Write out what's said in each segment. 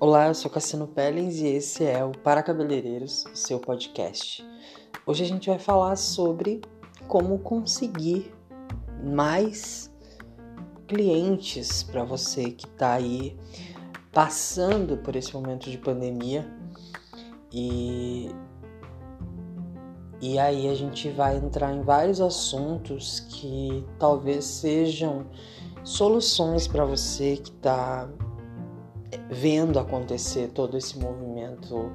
Olá, eu sou Cassino Pellens e esse é o Para Cabeleireiros, seu podcast. Hoje a gente vai falar sobre como conseguir mais clientes para você que está aí passando por esse momento de pandemia e e aí a gente vai entrar em vários assuntos que talvez sejam soluções para você que está vendo acontecer todo esse movimento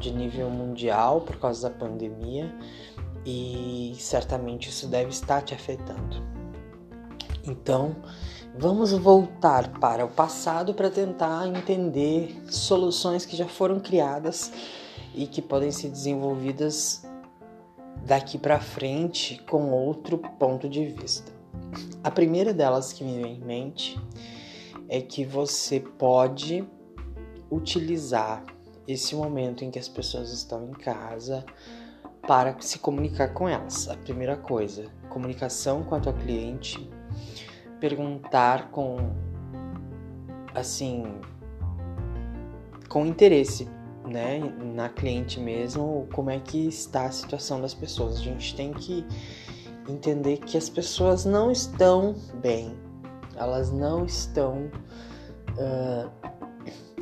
de nível mundial por causa da pandemia e certamente isso deve estar te afetando. Então, vamos voltar para o passado para tentar entender soluções que já foram criadas e que podem ser desenvolvidas daqui para frente com outro ponto de vista. A primeira delas que me vem em mente é que você pode utilizar esse momento em que as pessoas estão em casa para se comunicar com elas. A primeira coisa, comunicação com a tua cliente, perguntar com assim com interesse, né, na cliente mesmo, como é que está a situação das pessoas. A gente tem que entender que as pessoas não estão bem, elas não estão uh,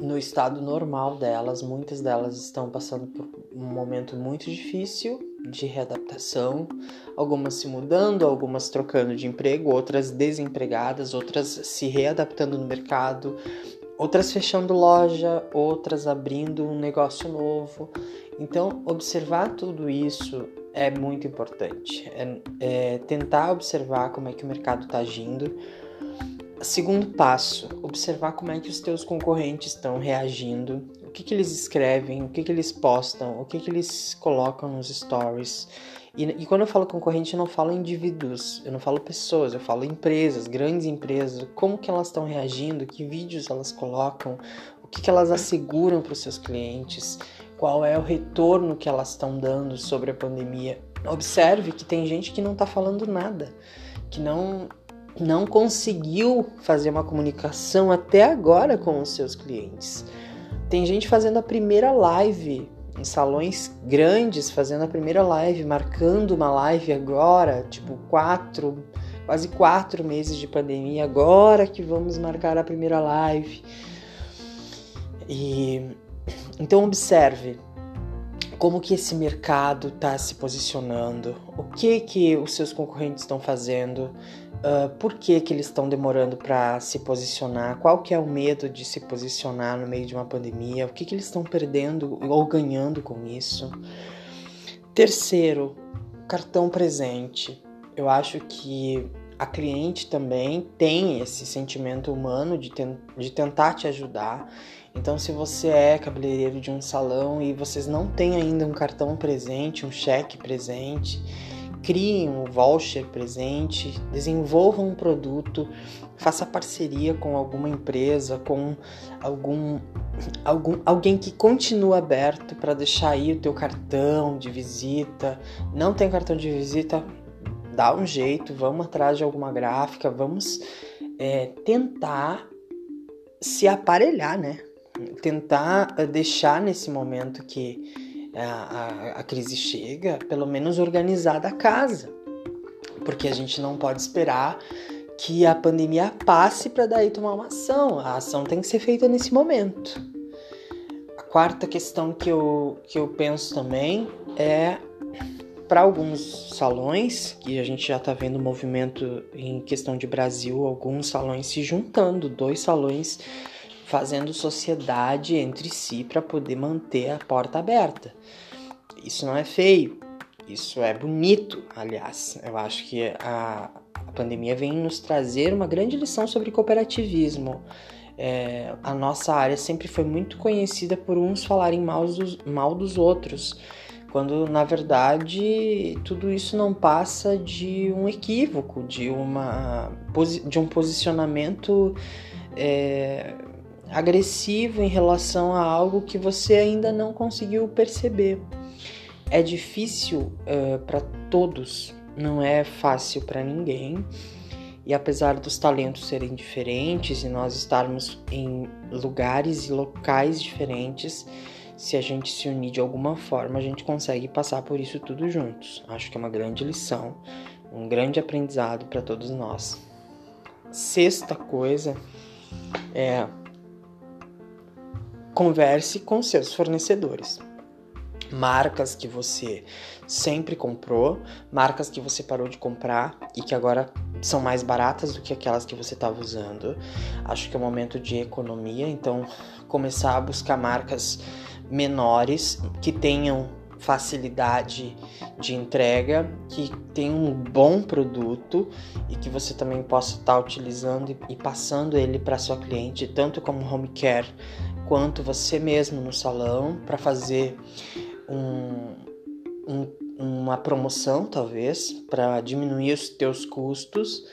no estado normal delas. Muitas delas estão passando por um momento muito difícil de readaptação, algumas se mudando, algumas trocando de emprego, outras desempregadas, outras se readaptando no mercado, outras fechando loja, outras abrindo um negócio novo. Então, observar tudo isso é muito importante. É, é tentar observar como é que o mercado está agindo Segundo passo, observar como é que os teus concorrentes estão reagindo, o que, que eles escrevem, o que, que eles postam, o que, que eles colocam nos stories. E, e, quando eu falo concorrente, eu não falo indivíduos, eu não falo pessoas, eu falo empresas, grandes empresas, como que elas estão reagindo, que vídeos elas colocam, o que, que elas asseguram para os seus clientes, qual é o retorno que elas estão dando sobre a pandemia. Observe que tem gente que não está falando nada, que não não conseguiu fazer uma comunicação até agora com os seus clientes. Tem gente fazendo a primeira live em salões grandes, fazendo a primeira live, marcando uma live agora, tipo quatro, quase quatro meses de pandemia, agora que vamos marcar a primeira live. E então observe como que esse mercado está se posicionando, o que que os seus concorrentes estão fazendo, uh, por que, que eles estão demorando para se posicionar, qual que é o medo de se posicionar no meio de uma pandemia, o que, que eles estão perdendo ou ganhando com isso. Terceiro, cartão presente. Eu acho que a cliente também tem esse sentimento humano de, ten de tentar te ajudar. Então, se você é cabeleireiro de um salão e vocês não têm ainda um cartão presente, um cheque presente, criem um voucher presente, desenvolvam um produto, faça parceria com alguma empresa, com algum, algum alguém que continue aberto para deixar aí o teu cartão de visita. Não tem cartão de visita? Dá um jeito, vamos atrás de alguma gráfica, vamos é, tentar se aparelhar, né? Tentar eh, deixar nesse momento que a, a, crise chega, pelo menos organizada a casa. Porque a gente não pode esperar que a pandemia passe para daí tomar uma ação. A ação tem que ser feita nesse momento. A quarta questão que eu, que eu penso também é para alguns salões, que a gente já está vendo movimento em questão de Brasil, alguns salões se juntando, dois salões fazendo sociedade entre si para poder manter a porta aberta. Isso não é feio, isso é bonito, aliás. Eu acho que a, a pandemia vem nos trazer uma grande lição sobre cooperativismo. É, a nossa área sempre foi muito conhecida por uns falarem mal dos, mal dos outros, quando na verdade tudo isso não passa de um equívoco, de, uma, de um posicionamento é, agressivo em relação a algo que você ainda não conseguiu perceber. É difícil uh, para todos não é fácil para ninguém. E apesar dos talentos serem diferentes e nós estarmos em lugares e locais diferentes, se a gente se unir de alguma forma, a gente consegue passar por isso tudo juntos. Acho que é uma grande lição, um grande aprendizado para todos nós. Sexta coisa é converse com seus fornecedores. Marcas que você sempre comprou, marcas que você parou de comprar e que agora são mais baratas do que aquelas que você estava usando. Acho que é um momento de economia, então começar a buscar marcas menores que tenham facilidade de entrega, que tenham um bom produto e que você também possa estar tá utilizando e passando ele para sua cliente, tanto como home care quanto você mesmo no salão, para fazer um, um, uma promoção, talvez, para diminuir os teus custos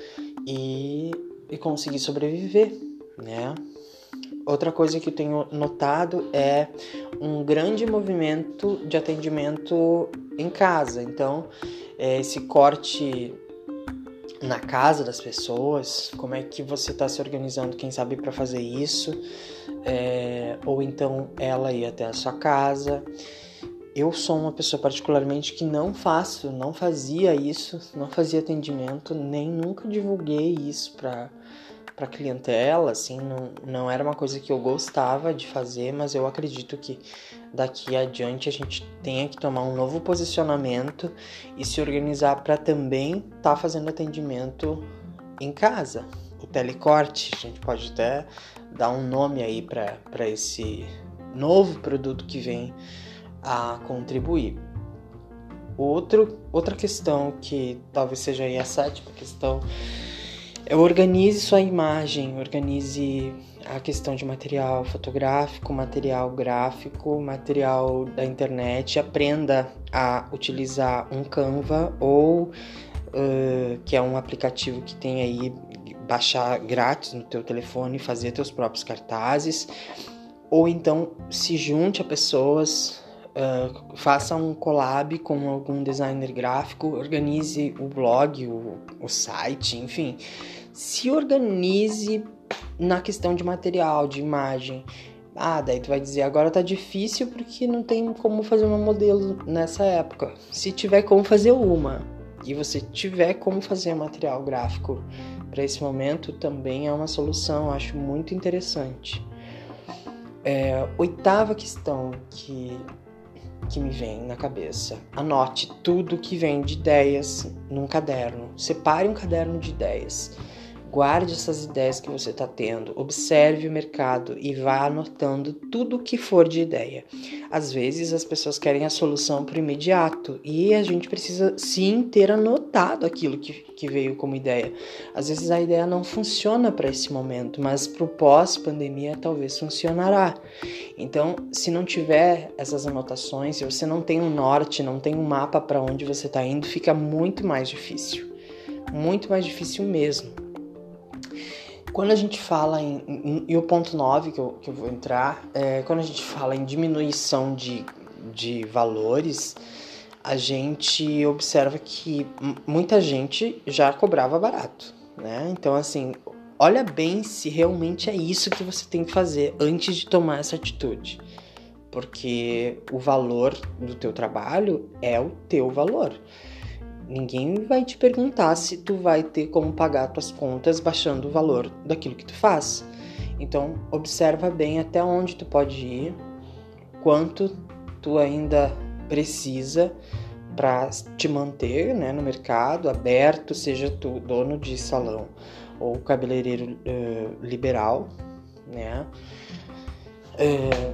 e, e conseguir sobreviver, né? Outra coisa que eu tenho notado é um grande movimento de atendimento em casa. Então, é, esse corte na casa das pessoas, como é que você está se organizando, quem sabe, para fazer isso, é, ou então ela ir até a sua casa. Eu sou uma pessoa particularmente que não faço, não fazia isso, não fazia atendimento, nem nunca divulguei isso para para clientela, assim, não, não era uma coisa que eu gostava de fazer, mas eu acredito que daqui adiante a gente tenha que tomar um novo posicionamento e se organizar para também estar tá fazendo atendimento em casa. O telecorte, a gente pode até dar um nome aí para esse novo produto que vem a contribuir. Outro, outra questão que talvez seja aí a sétima questão organize sua imagem, organize a questão de material fotográfico, material gráfico, material da internet, aprenda a utilizar um Canva ou uh, que é um aplicativo que tem aí baixar grátis no teu telefone, fazer teus próprios cartazes, ou então se junte a pessoas Uh, faça um collab com algum designer gráfico, organize o blog, o, o site, enfim se organize na questão de material, de imagem. Ah, daí tu vai dizer, agora tá difícil porque não tem como fazer uma modelo nessa época. Se tiver como fazer uma e você tiver como fazer material gráfico para esse momento, também é uma solução, acho muito interessante. É, oitava questão que, que me vem na cabeça: anote tudo que vem de ideias num caderno. Separe um caderno de ideias Guarde essas ideias que você está tendo, observe o mercado e vá anotando tudo o que for de ideia. Às vezes as pessoas querem a solução para o imediato e a gente precisa sim ter anotado aquilo que, que veio como ideia. Às vezes a ideia não funciona para esse momento, mas para o pós-pandemia talvez funcionará. Então, se não tiver essas anotações, se você não tem um norte, não tem um mapa para onde você está indo, fica muito mais difícil. Muito mais difícil mesmo. Quando a gente fala em. e o ponto 9 que eu, que eu vou entrar, é, quando a gente fala em diminuição de, de valores, a gente observa que muita gente já cobrava barato, né? Então, assim, olha bem se realmente é isso que você tem que fazer antes de tomar essa atitude. Porque o valor do teu trabalho é o teu valor. Ninguém vai te perguntar se tu vai ter como pagar tuas contas baixando o valor daquilo que tu faz. Então, observa bem até onde tu pode ir, quanto tu ainda precisa para te manter né, no mercado aberto, seja tu dono de salão ou cabeleireiro uh, liberal, né? Uh,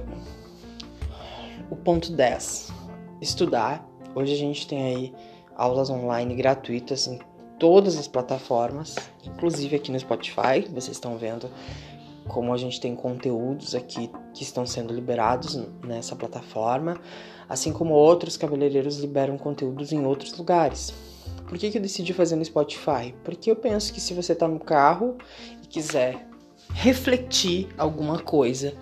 o ponto 10, estudar. Hoje a gente tem aí aulas online gratuitas em todas as plataformas, inclusive aqui no Spotify. Vocês estão vendo como a gente tem conteúdos aqui que estão sendo liberados nessa plataforma, assim como outros cabeleireiros liberam conteúdos em outros lugares. Por que, que eu decidi fazer no Spotify? Porque eu penso que se você está no carro e quiser refletir alguma coisa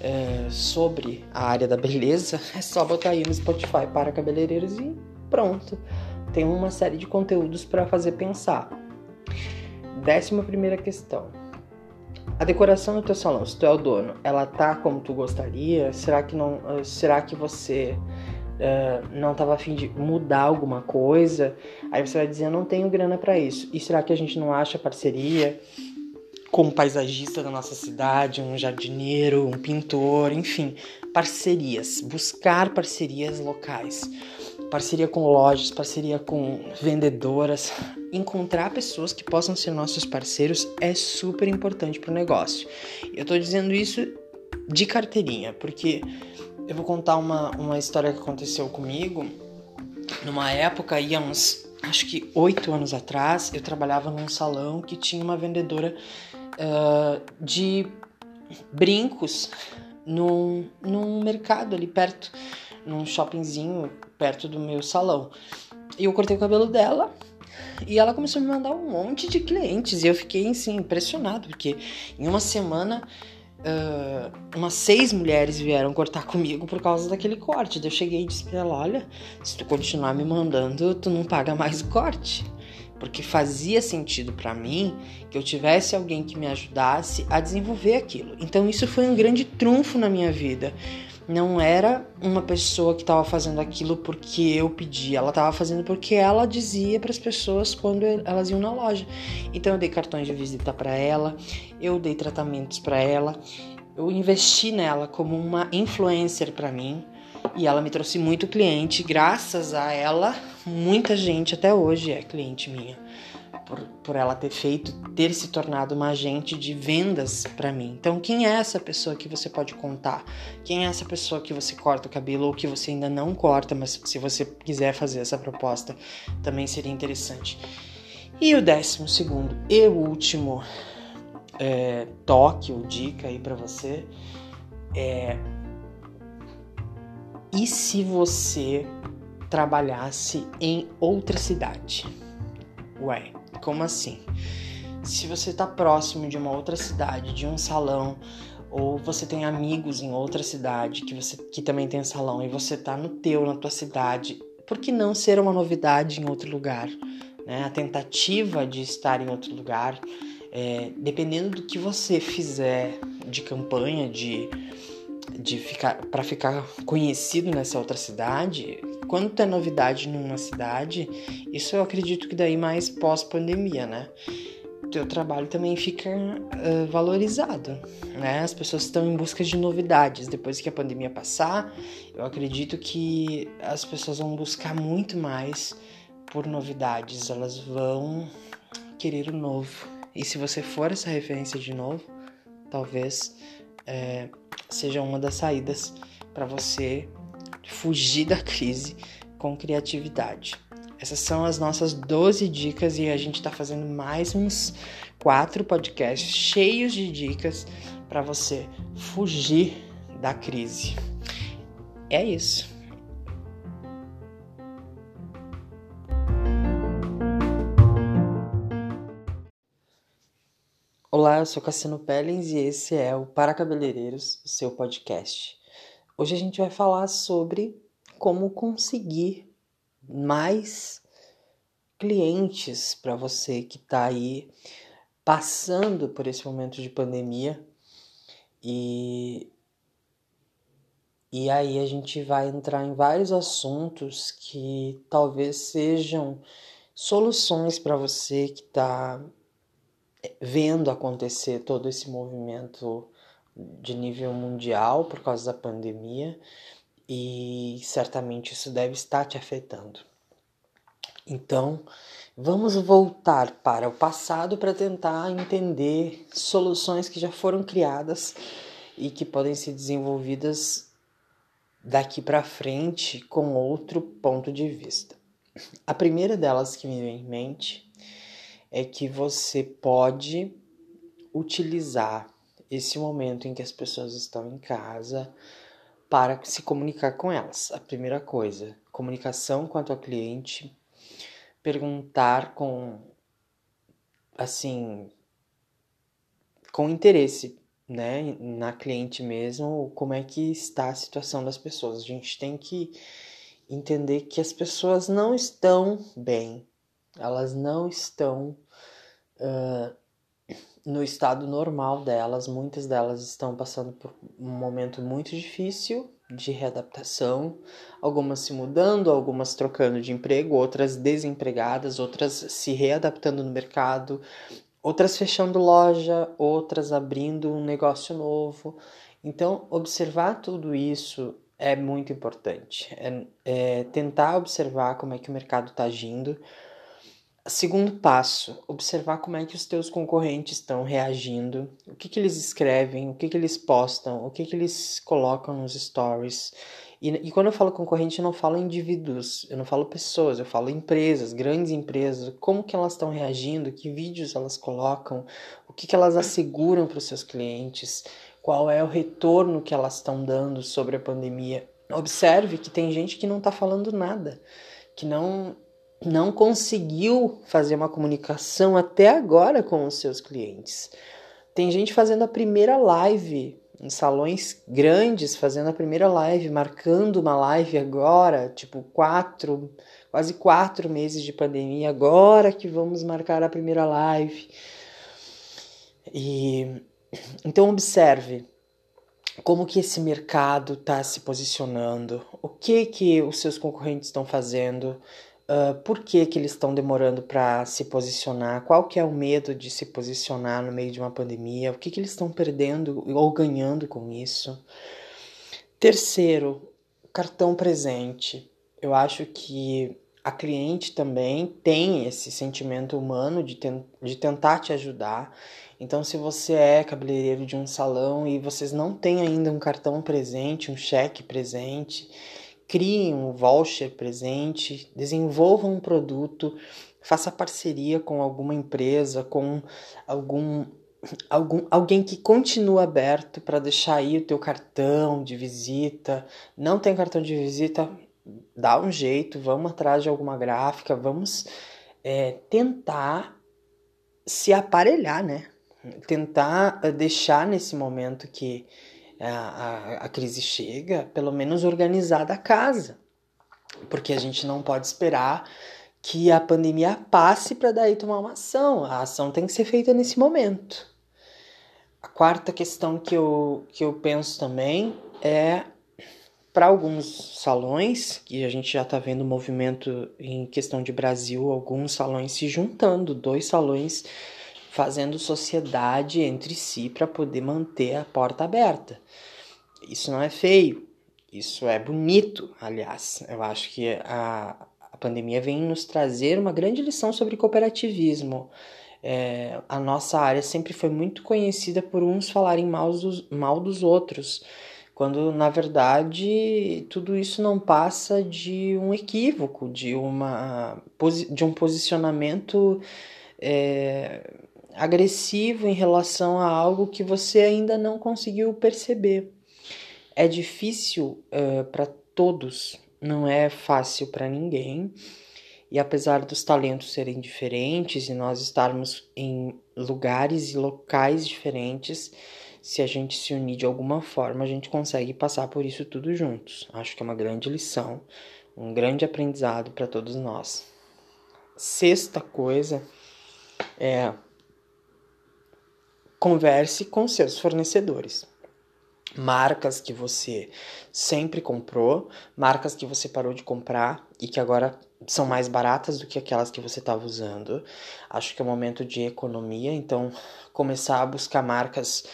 é, sobre a área da beleza, é só botar aí no Spotify para cabeleireiros e pronto tem uma série de conteúdos para fazer pensar. Décima primeira questão. A decoração do teu salão, se tu é o dono, ela tá como tu gostaria? Será que não? Será que você uh, não estava afim de mudar alguma coisa? Aí você vai dizer, eu não tenho grana para isso. E será que a gente não acha parceria? como paisagista da nossa cidade, um jardineiro, um pintor, enfim, parcerias, buscar parcerias locais, parceria com lojas, parceria com vendedoras, encontrar pessoas que possam ser nossos parceiros é super importante para o negócio. Eu estou dizendo isso de carteirinha, porque eu vou contar uma, uma história que aconteceu comigo. Numa época, há uns, acho que oito anos atrás, eu trabalhava num salão que tinha uma vendedora uh, de brincos num, num mercado ali perto, num shoppingzinho perto do meu salão. E eu cortei o cabelo dela e ela começou a me mandar um monte de clientes e eu fiquei assim impressionado porque em uma semana uh, umas seis mulheres vieram cortar comigo por causa daquele corte. Daí eu cheguei e disse pra ela: Olha, se tu continuar me mandando, tu não paga mais o corte porque fazia sentido para mim que eu tivesse alguém que me ajudasse a desenvolver aquilo. Então isso foi um grande trunfo na minha vida. Não era uma pessoa que estava fazendo aquilo porque eu pedi, ela estava fazendo porque ela dizia para as pessoas quando elas iam na loja. Então eu dei cartões de visita para ela, eu dei tratamentos para ela, eu investi nela como uma influencer para mim e ela me trouxe muito cliente. Graças a ela, muita gente até hoje é cliente minha. Por, por ela ter feito, ter se tornado uma agente de vendas para mim. Então, quem é essa pessoa que você pode contar? Quem é essa pessoa que você corta o cabelo ou que você ainda não corta, mas se você quiser fazer essa proposta, também seria interessante. E o décimo segundo e último é, toque ou dica aí para você é e se você trabalhasse em outra cidade? Ué, como assim? Se você está próximo de uma outra cidade, de um salão, ou você tem amigos em outra cidade que você que também tem salão e você está no teu, na tua cidade, por que não ser uma novidade em outro lugar? Né? A tentativa de estar em outro lugar, é, dependendo do que você fizer de campanha, de de ficar para ficar conhecido nessa outra cidade, quando tem novidade numa cidade, isso eu acredito que daí mais pós-pandemia, né? Teu trabalho também fica uh, valorizado, né? As pessoas estão em busca de novidades. Depois que a pandemia passar, eu acredito que as pessoas vão buscar muito mais por novidades. Elas vão querer o novo. E se você for essa referência de novo, talvez é, seja uma das saídas para você fugir da crise com criatividade. Essas são as nossas 12 dicas e a gente está fazendo mais uns quatro podcasts cheios de dicas para você fugir da crise. É isso. Olá, eu sou Cassino Pellens e esse é o Para Cabeleireiros, seu podcast. Hoje a gente vai falar sobre como conseguir mais clientes para você que está aí passando por esse momento de pandemia. E e aí a gente vai entrar em vários assuntos que talvez sejam soluções para você que está vendo acontecer todo esse movimento de nível mundial por causa da pandemia e certamente isso deve estar te afetando. Então, vamos voltar para o passado para tentar entender soluções que já foram criadas e que podem ser desenvolvidas daqui para frente com outro ponto de vista. A primeira delas que me vem em mente é que você pode utilizar esse momento em que as pessoas estão em casa para se comunicar com elas. A primeira coisa, comunicação com a cliente, perguntar com assim com interesse, né, na cliente mesmo, como é que está a situação das pessoas. A gente tem que entender que as pessoas não estão bem, elas não estão uh, no estado normal delas, muitas delas estão passando por um momento muito difícil de readaptação, algumas se mudando, algumas trocando de emprego, outras desempregadas, outras se readaptando no mercado, outras fechando loja, outras abrindo um negócio novo. Então, observar tudo isso é muito importante. É, é tentar observar como é que o mercado está agindo. Segundo passo, observar como é que os teus concorrentes estão reagindo, o que, que eles escrevem, o que, que eles postam, o que, que eles colocam nos stories. E, e quando eu falo concorrente, eu não falo indivíduos, eu não falo pessoas, eu falo empresas, grandes empresas, como que elas estão reagindo, que vídeos elas colocam, o que, que elas asseguram para os seus clientes, qual é o retorno que elas estão dando sobre a pandemia. Observe que tem gente que não está falando nada, que não não conseguiu fazer uma comunicação até agora com os seus clientes. Tem gente fazendo a primeira live em salões grandes, fazendo a primeira live, marcando uma live agora, tipo quatro, quase quatro meses de pandemia, agora que vamos marcar a primeira live. E então observe como que esse mercado está se posicionando, o que que os seus concorrentes estão fazendo, uh, por que que eles estão demorando para se posicionar, qual que é o medo de se posicionar no meio de uma pandemia, o que que eles estão perdendo ou ganhando com isso. Terceiro, cartão presente. Eu acho que a cliente também tem esse sentimento humano de, ten de tentar te ajudar então, se você é cabeleireiro de um salão e vocês não têm ainda um cartão presente, um cheque presente, criem um voucher presente, desenvolvam um produto, faça parceria com alguma empresa, com algum algum alguém que continua aberto para deixar aí o teu cartão de visita. Não tem cartão de visita, dá um jeito, vamos atrás de alguma gráfica, vamos é, tentar se aparelhar, né? tentar eh, deixar nesse momento que a, a, a crise chega, pelo menos organizada a casa. Porque a gente não pode esperar que a pandemia passe para daí tomar uma ação. A ação tem que ser feita nesse momento. A quarta questão que eu, que eu penso também é para alguns salões, que a gente já está vendo movimento em questão de Brasil, alguns salões se juntando, dois salões fazendo sociedade entre si para poder manter a porta aberta. Isso não é feio, isso é bonito, aliás. Eu acho que a, a pandemia vem nos trazer uma grande lição sobre cooperativismo. É, a nossa área sempre foi muito conhecida por uns falarem mal dos, mal dos outros, quando na verdade tudo isso não passa de um equívoco, de, uma, de um posicionamento é, agressivo em relação a algo que você ainda não conseguiu perceber. É difícil uh, eh, para todos, não é fácil para ninguém. E apesar dos talentos serem diferentes e nós estarmos em lugares e locais diferentes, se a gente se unir de alguma forma, a gente consegue passar por isso tudo juntos. Acho que é uma grande lição, um grande aprendizado para todos nós. Sexta coisa é Converse com seus fornecedores. Marcas que você sempre comprou, marcas que você parou de comprar e que agora são mais baratas do que aquelas que você estava usando. Acho que é um momento de economia, então começar a buscar marcas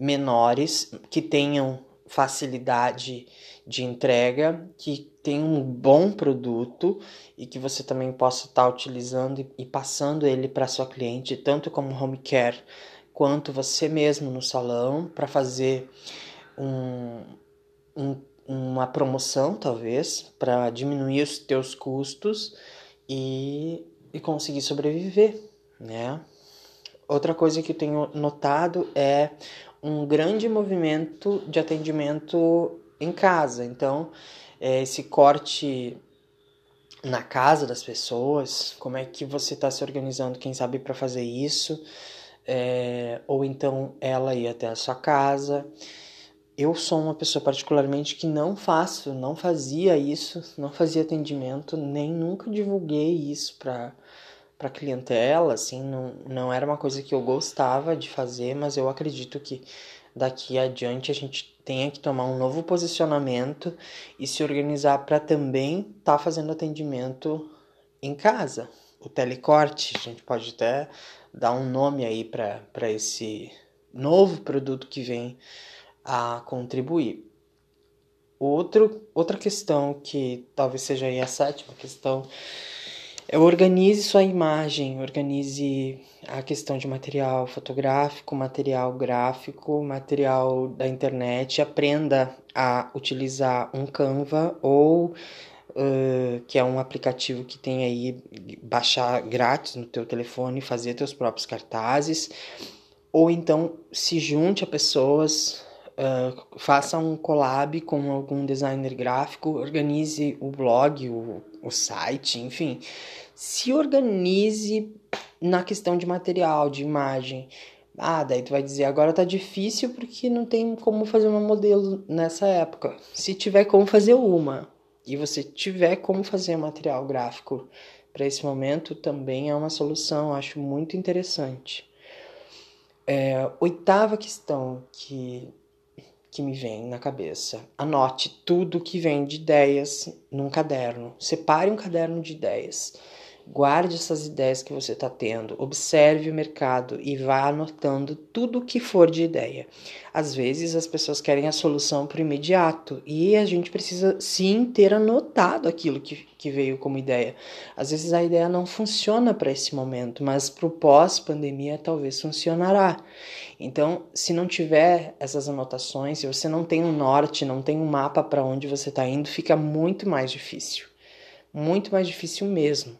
menores que tenham facilidade de entrega, que tenham um bom produto e que você também possa estar tá utilizando e passando ele para sua cliente, tanto como home care quanto você mesmo no salão para fazer um, um, uma promoção, talvez, para diminuir os teus custos e, e conseguir sobreviver, né? Outra coisa que eu tenho notado é um grande movimento de atendimento em casa. Então, é, esse corte na casa das pessoas, como é que você está se organizando, quem sabe, para fazer isso? É, ou então ela ir até a sua casa. eu sou uma pessoa particularmente que não faço, não fazia isso, não fazia atendimento, nem nunca divulguei isso para para clientela, assim, não, não era uma coisa que eu gostava de fazer, mas eu acredito que daqui adiante a gente tenha que tomar um novo posicionamento e se organizar para também estar tá fazendo atendimento em casa. O telecorte, a gente pode até dar um nome aí para esse novo produto que vem a contribuir. Outro, outra questão que talvez seja a sétima questão é organize sua imagem, organize a questão de material fotográfico, material gráfico, material da internet, aprenda a utilizar um Canva ou uh, que é um aplicativo que tem aí baixar grátis no teu telefone, fazer teus próprios cartazes, ou então se junte a pessoas Uh, faça um collab com algum designer gráfico, organize o blog, o, o site, enfim. Se organize na questão de material, de imagem. Ah, daí tu vai dizer, agora tá difícil porque não tem como fazer uma modelo nessa época. Se tiver como fazer uma e você tiver como fazer material gráfico para esse momento, também é uma solução, acho muito interessante. É, oitava questão que que me vem na cabeça. Anote tudo que vem de ideias num caderno. Separe um caderno de ideias. Guarde essas ideias que você está tendo, observe o mercado e vá anotando tudo que for de ideia. Às vezes as pessoas querem a solução para o imediato e a gente precisa sim ter anotado aquilo que, que veio como ideia. Às vezes a ideia não funciona para esse momento, mas para o pós-pandemia talvez funcionará. Então, se não tiver essas anotações, se você não tem um norte, não tem um mapa para onde você está indo, fica muito mais difícil. Muito mais difícil mesmo.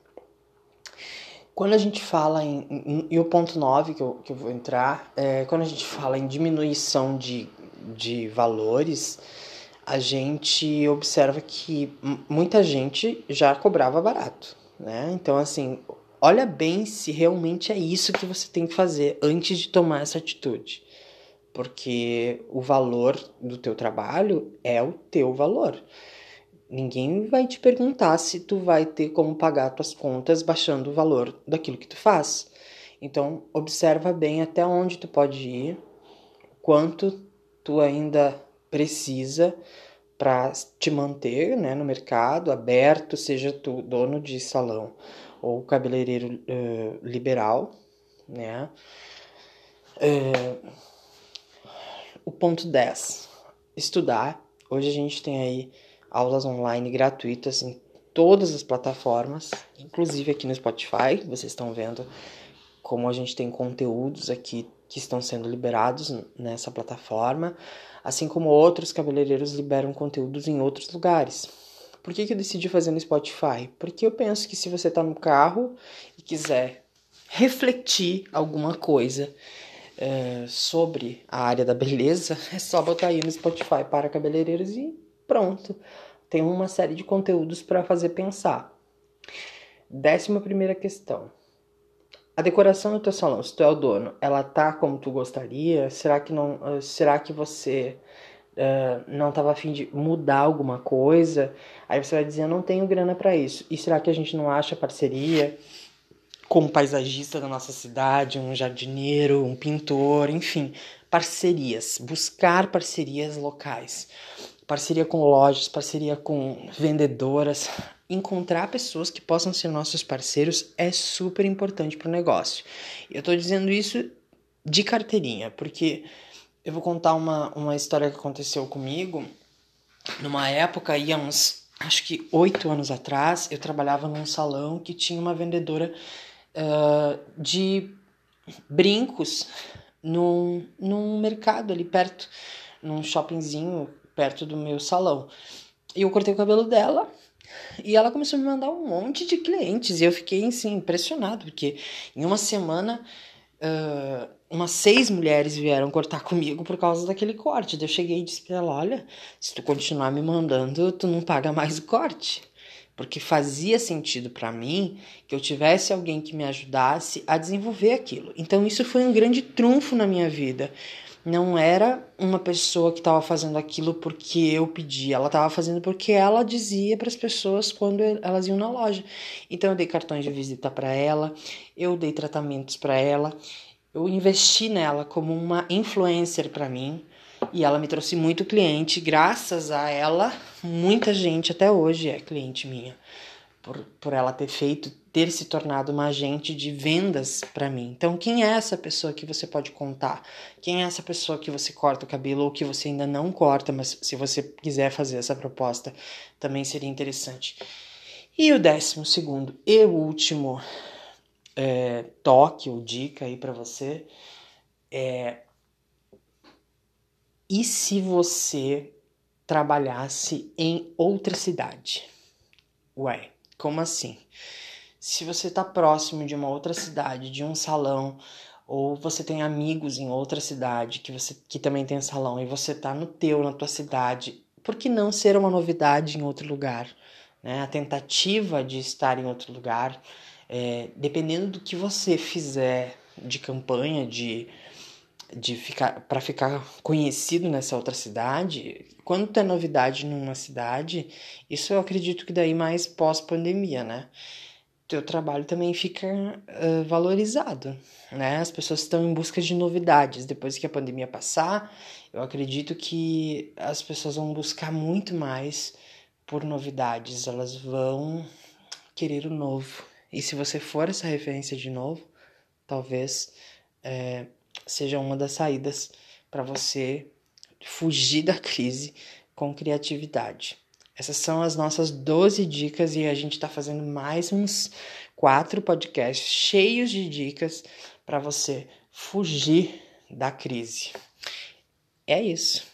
Quando a gente fala em. e o ponto 9 que eu, que eu vou entrar, é, quando a gente fala em diminuição de, de valores, a gente observa que muita gente já cobrava barato. Né? Então, assim, olha bem se realmente é isso que você tem que fazer antes de tomar essa atitude. Porque o valor do teu trabalho é o teu valor. Ninguém vai te perguntar se tu vai ter como pagar tuas contas baixando o valor daquilo que tu faz. Então, observa bem até onde tu pode ir, quanto tu ainda precisa para te manter né, no mercado aberto, seja tu dono de salão ou cabeleireiro uh, liberal, né? Uh, o ponto 10, estudar. Hoje a gente tem aí aulas online gratuitas em todas as plataformas, inclusive aqui no Spotify. Vocês estão vendo como a gente tem conteúdos aqui que estão sendo liberados nessa plataforma, assim como outros cabeleireiros liberam conteúdos em outros lugares. Por que, que eu decidi fazer no Spotify? Porque eu penso que se você está no carro e quiser refletir alguma coisa é, sobre a área da beleza, é só botar aí no Spotify para cabeleireiros e pronto. Tem uma série de conteúdos para fazer pensar. Décima primeira questão. A decoração do teu salão, se tu é o dono, ela tá como tu gostaria? Será que não? Eh, será que você uh, não estava afim de mudar alguma coisa? Aí você vai dizer, eu não tenho grana para isso. E será que a gente não acha parceria com um paisagista da nossa cidade, um jardineiro, um pintor, enfim, parcerias, buscar parcerias locais parceria com lojas, parceria com vendedoras, encontrar pessoas que possam ser nossos parceiros é super importante para o negócio. Eu estou dizendo isso de carteirinha, porque eu vou contar uma, uma história que aconteceu comigo. Numa época, há uns, acho que oito anos atrás, eu trabalhava num salão que tinha uma vendedora uh, de brincos num, num mercado ali perto, num shoppingzinho perto do meu salão. E eu cortei o cabelo dela e ela começou a me mandar um monte de clientes. E eu fiquei, assim, impressionado, porque em uma semana, uh, umas seis mulheres vieram cortar comigo por causa daquele corte. eu cheguei e disse pra ela: Olha, se tu continuar me mandando, tu não paga mais o corte. Porque fazia sentido para mim que eu tivesse alguém que me ajudasse a desenvolver aquilo. Então, isso foi um grande trunfo na minha vida não era uma pessoa que estava fazendo aquilo porque eu pedi, ela estava fazendo porque ela dizia para as pessoas quando elas iam na loja. Então eu dei cartões de visita para ela, eu dei tratamentos para ela, eu investi nela como uma influencer para mim e ela me trouxe muito cliente. Graças a ela, muita gente até hoje é cliente minha por, por ela ter feito, ter se tornado uma agente de vendas para mim. Então, quem é essa pessoa que você pode contar? Quem é essa pessoa que você corta o cabelo ou que você ainda não corta, mas se você quiser fazer essa proposta, também seria interessante. E o décimo segundo e último é, toque ou dica aí para você é e se você trabalhasse em outra cidade? Ué, como assim? Se você está próximo de uma outra cidade, de um salão, ou você tem amigos em outra cidade que você que também tem salão e você está no teu, na tua cidade, por que não ser uma novidade em outro lugar? Né? A tentativa de estar em outro lugar, é, dependendo do que você fizer de campanha, de de ficar para ficar conhecido nessa outra cidade, quando tem novidade numa cidade, isso eu acredito que daí mais pós-pandemia, né? Teu trabalho também fica uh, valorizado, né? As pessoas estão em busca de novidades. Depois que a pandemia passar, eu acredito que as pessoas vão buscar muito mais por novidades. Elas vão querer o novo. E se você for essa referência de novo, talvez é, seja uma das saídas para você fugir da crise com criatividade. Essas são as nossas 12 dicas e a gente está fazendo mais uns quatro podcasts cheios de dicas para você fugir da crise. É isso.